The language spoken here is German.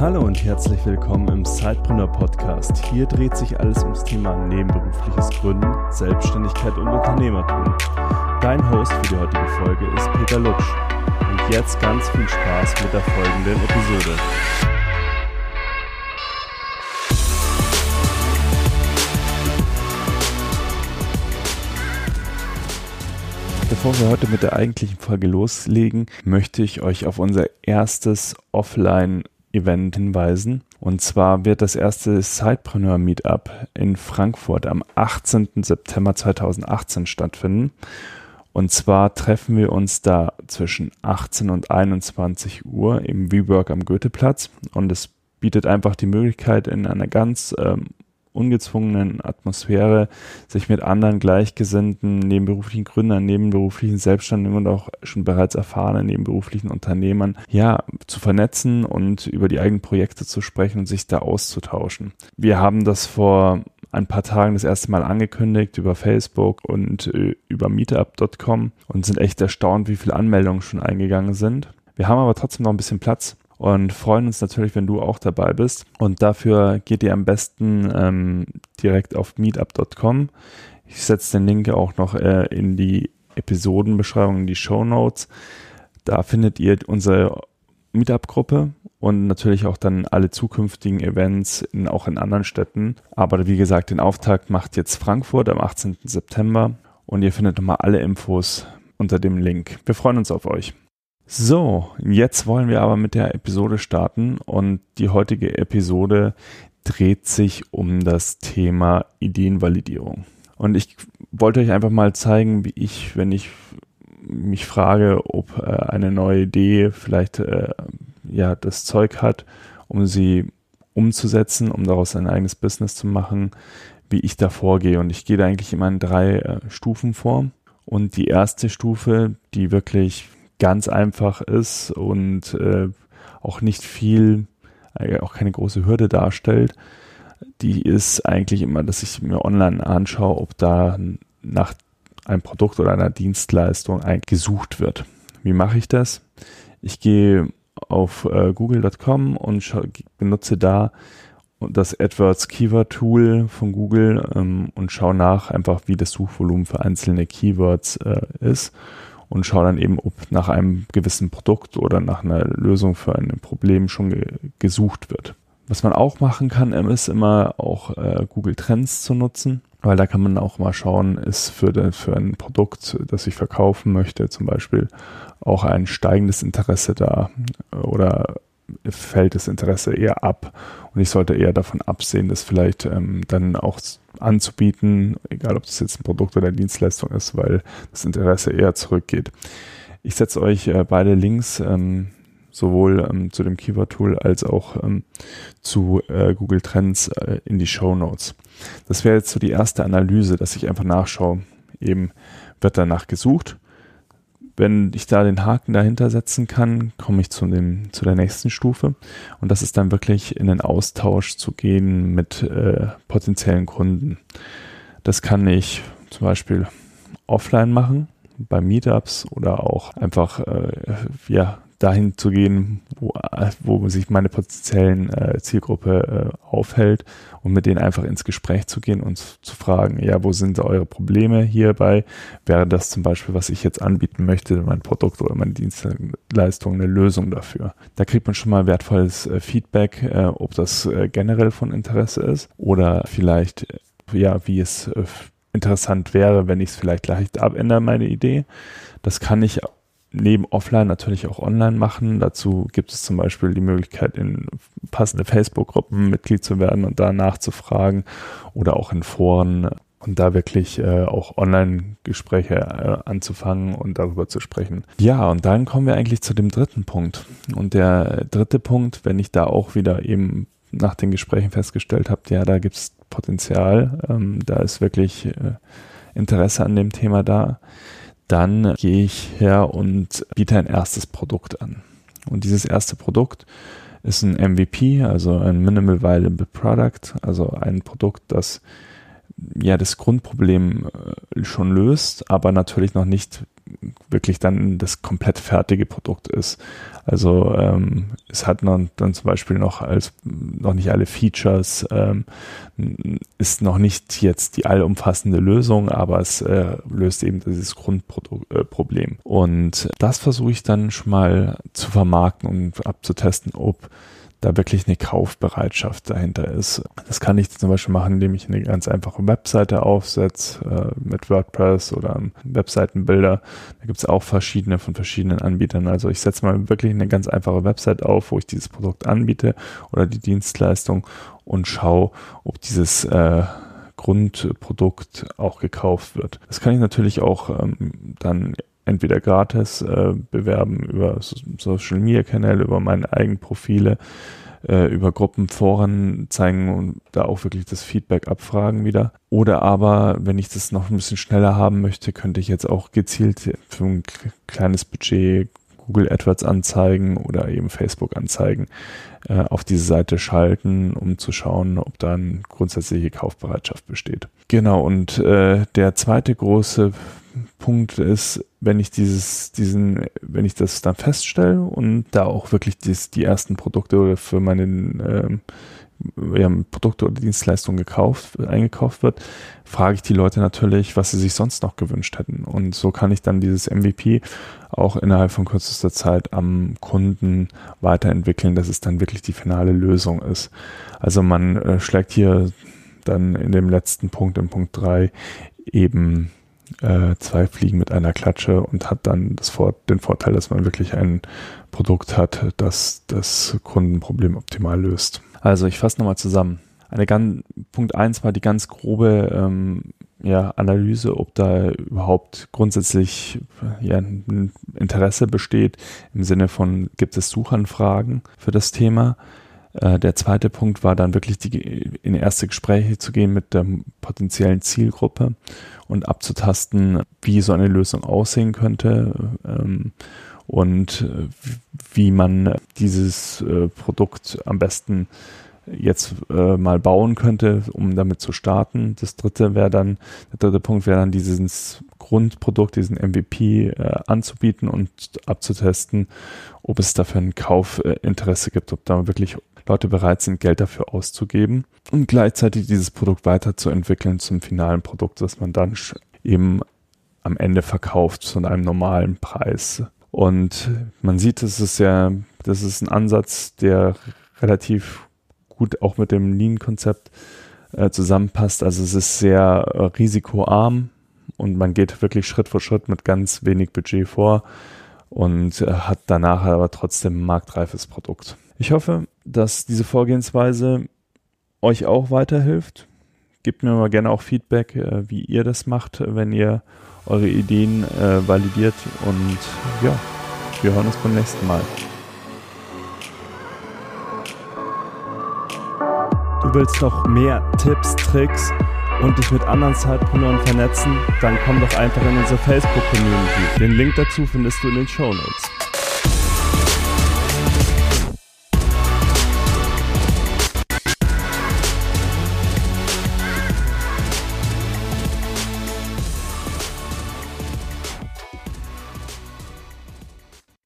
Hallo und herzlich willkommen im Sidepreneur Podcast. Hier dreht sich alles ums Thema nebenberufliches Gründen, Selbstständigkeit und Unternehmertum. Dein Host für die heutige Folge ist Peter Lutsch. Und jetzt ganz viel Spaß mit der folgenden Episode. Bevor wir heute mit der eigentlichen Folge loslegen, möchte ich euch auf unser erstes Offline-Event hinweisen. Und zwar wird das erste Sidepreneur Meetup in Frankfurt am 18. September 2018 stattfinden. Und zwar treffen wir uns da zwischen 18 und 21 Uhr im WeWork am Goetheplatz. Und es bietet einfach die Möglichkeit, in einer ganz ähm, ungezwungenen Atmosphäre sich mit anderen gleichgesinnten nebenberuflichen Gründern, nebenberuflichen Selbstständigen und auch schon bereits erfahrenen nebenberuflichen Unternehmern ja zu vernetzen und über die eigenen Projekte zu sprechen und sich da auszutauschen. Wir haben das vor ein paar Tagen das erste Mal angekündigt über Facebook und äh, über meetup.com und sind echt erstaunt, wie viele Anmeldungen schon eingegangen sind. Wir haben aber trotzdem noch ein bisschen Platz und freuen uns natürlich, wenn du auch dabei bist. Und dafür geht ihr am besten ähm, direkt auf meetup.com. Ich setze den Link auch noch äh, in die Episodenbeschreibung, in die Show Notes. Da findet ihr unsere Meetup-Gruppe und natürlich auch dann alle zukünftigen Events in, auch in anderen Städten. Aber wie gesagt, den Auftakt macht jetzt Frankfurt am 18. September und ihr findet nochmal alle Infos unter dem Link. Wir freuen uns auf euch. So, jetzt wollen wir aber mit der Episode starten und die heutige Episode dreht sich um das Thema Ideenvalidierung. Und ich wollte euch einfach mal zeigen, wie ich, wenn ich mich frage, ob äh, eine neue Idee vielleicht äh, ja das Zeug hat, um sie umzusetzen, um daraus ein eigenes Business zu machen, wie ich da vorgehe. Und ich gehe da eigentlich immer in drei äh, Stufen vor. Und die erste Stufe, die wirklich ganz einfach ist und äh, auch nicht viel, äh, auch keine große Hürde darstellt, die ist eigentlich immer, dass ich mir online anschaue, ob da nach einem Produkt oder einer Dienstleistung gesucht wird. Wie mache ich das? Ich gehe auf äh, google.com und benutze da das AdWords Keyword Tool von Google ähm, und schaue nach einfach, wie das Suchvolumen für einzelne Keywords äh, ist und schaue dann eben, ob nach einem gewissen Produkt oder nach einer Lösung für ein Problem schon ge gesucht wird. Was man auch machen kann, ähm, ist immer auch äh, Google Trends zu nutzen, weil da kann man auch mal schauen, ist für, de, für ein Produkt, das ich verkaufen möchte, zum Beispiel auch ein steigendes Interesse da oder fällt das Interesse eher ab und ich sollte eher davon absehen, das vielleicht ähm, dann auch anzubieten, egal ob das jetzt ein Produkt oder eine Dienstleistung ist, weil das Interesse eher zurückgeht. Ich setze euch äh, beide Links ähm, sowohl ähm, zu dem Keyword-Tool als auch ähm, zu äh, Google Trends äh, in die Show Notes. Das wäre jetzt so die erste Analyse, dass ich einfach nachschaue, eben wird danach gesucht wenn ich da den Haken dahinter setzen kann, komme ich zu, dem, zu der nächsten Stufe. Und das ist dann wirklich in den Austausch zu gehen mit äh, potenziellen Kunden. Das kann ich zum Beispiel offline machen, bei Meetups oder auch einfach äh, ja, dahin zu gehen, wo, wo sich meine potenziellen äh, Zielgruppe äh, aufhält und mit denen einfach ins Gespräch zu gehen und zu fragen, ja, wo sind eure Probleme hierbei? Wäre das zum Beispiel, was ich jetzt anbieten möchte, mein Produkt oder meine Dienstleistung, eine Lösung dafür? Da kriegt man schon mal wertvolles äh, Feedback, äh, ob das äh, generell von Interesse ist oder vielleicht, äh, ja, wie es äh, interessant wäre, wenn ich es vielleicht leicht abändere, meine Idee. Das kann ich neben offline natürlich auch online machen. Dazu gibt es zum Beispiel die Möglichkeit, in passende Facebook-Gruppen Mitglied zu werden und da nachzufragen oder auch in Foren und da wirklich äh, auch Online-Gespräche äh, anzufangen und darüber zu sprechen. Ja, und dann kommen wir eigentlich zu dem dritten Punkt. Und der dritte Punkt, wenn ich da auch wieder eben nach den Gesprächen festgestellt habe, ja, da gibt es Potenzial, ähm, da ist wirklich äh, Interesse an dem Thema da dann gehe ich her und biete ein erstes Produkt an. Und dieses erste Produkt ist ein MVP, also ein Minimal Viable Product, also ein Produkt, das ja das Grundproblem äh, schon löst, aber natürlich noch nicht wirklich dann das komplett fertige Produkt ist. Also ähm, es hat dann, dann zum Beispiel noch als noch nicht alle Features, ähm, ist noch nicht jetzt die allumfassende Lösung, aber es äh, löst eben dieses Grundproblem. Äh, und das versuche ich dann schon mal zu vermarkten und abzutesten, ob da wirklich eine Kaufbereitschaft dahinter ist. Das kann ich zum Beispiel machen, indem ich eine ganz einfache Webseite aufsetze äh, mit WordPress oder Webseitenbilder. Da gibt es auch verschiedene von verschiedenen Anbietern. Also ich setze mal wirklich eine ganz einfache Website auf, wo ich dieses Produkt anbiete oder die Dienstleistung und schaue, ob dieses äh, Grundprodukt auch gekauft wird. Das kann ich natürlich auch ähm, dann entweder gratis äh, bewerben über Social Media Kanäle, über meine eigenen Profile, äh, über Gruppen, Foren zeigen und da auch wirklich das Feedback abfragen wieder. Oder aber, wenn ich das noch ein bisschen schneller haben möchte, könnte ich jetzt auch gezielt für ein kleines Budget Google AdWords Anzeigen oder eben Facebook Anzeigen äh, auf diese Seite schalten, um zu schauen, ob da eine grundsätzliche Kaufbereitschaft besteht. Genau, und äh, der zweite große Punkt ist, wenn ich dieses, diesen, wenn ich das dann feststelle und da auch wirklich dies, die ersten Produkte für meine ähm, ja, Produkte oder Dienstleistungen gekauft, eingekauft wird, frage ich die Leute natürlich, was sie sich sonst noch gewünscht hätten. Und so kann ich dann dieses MVP auch innerhalb von kürzester Zeit am Kunden weiterentwickeln, dass es dann wirklich die finale Lösung ist. Also man äh, schlägt hier dann in dem letzten Punkt, im Punkt drei eben äh, zwei Fliegen mit einer Klatsche und hat dann das Vor den Vorteil, dass man wirklich ein Produkt hat, das das Kundenproblem optimal löst. Also ich fasse nochmal zusammen. Eine ganz, Punkt eins war die ganz grobe ähm, ja, Analyse, ob da überhaupt grundsätzlich ja, ein Interesse besteht im Sinne von, gibt es Suchanfragen für das Thema? Äh, der zweite Punkt war dann wirklich die, in erste Gespräche zu gehen mit der potenziellen Zielgruppe und abzutasten, wie so eine Lösung aussehen könnte ähm, und äh, wie man dieses äh, Produkt am besten jetzt äh, mal bauen könnte, um damit zu starten. Das dritte wäre dann, der dritte Punkt wäre dann dieses Grundprodukt, diesen MVP äh, anzubieten und abzutesten, ob es dafür ein Kaufinteresse gibt, ob da wirklich Leute bereit sind, Geld dafür auszugeben und gleichzeitig dieses Produkt weiterzuentwickeln zum finalen Produkt, das man dann eben am Ende verkauft zu einem normalen Preis. Und man sieht, es ist ja, das ist ein Ansatz, der relativ gut auch mit dem Lean-Konzept äh, zusammenpasst. Also es ist sehr äh, risikoarm und man geht wirklich Schritt für Schritt mit ganz wenig Budget vor und äh, hat danach aber trotzdem ein marktreifes Produkt. Ich hoffe, dass diese Vorgehensweise euch auch weiterhilft. Gebt mir mal gerne auch Feedback, äh, wie ihr das macht, wenn ihr eure Ideen äh, validiert. Und ja, wir hören uns beim nächsten Mal. Du willst noch mehr Tipps, Tricks und dich mit anderen Zeitpreneuren vernetzen? Dann komm doch einfach in unsere Facebook-Community. Den Link dazu findest du in den Show Notes.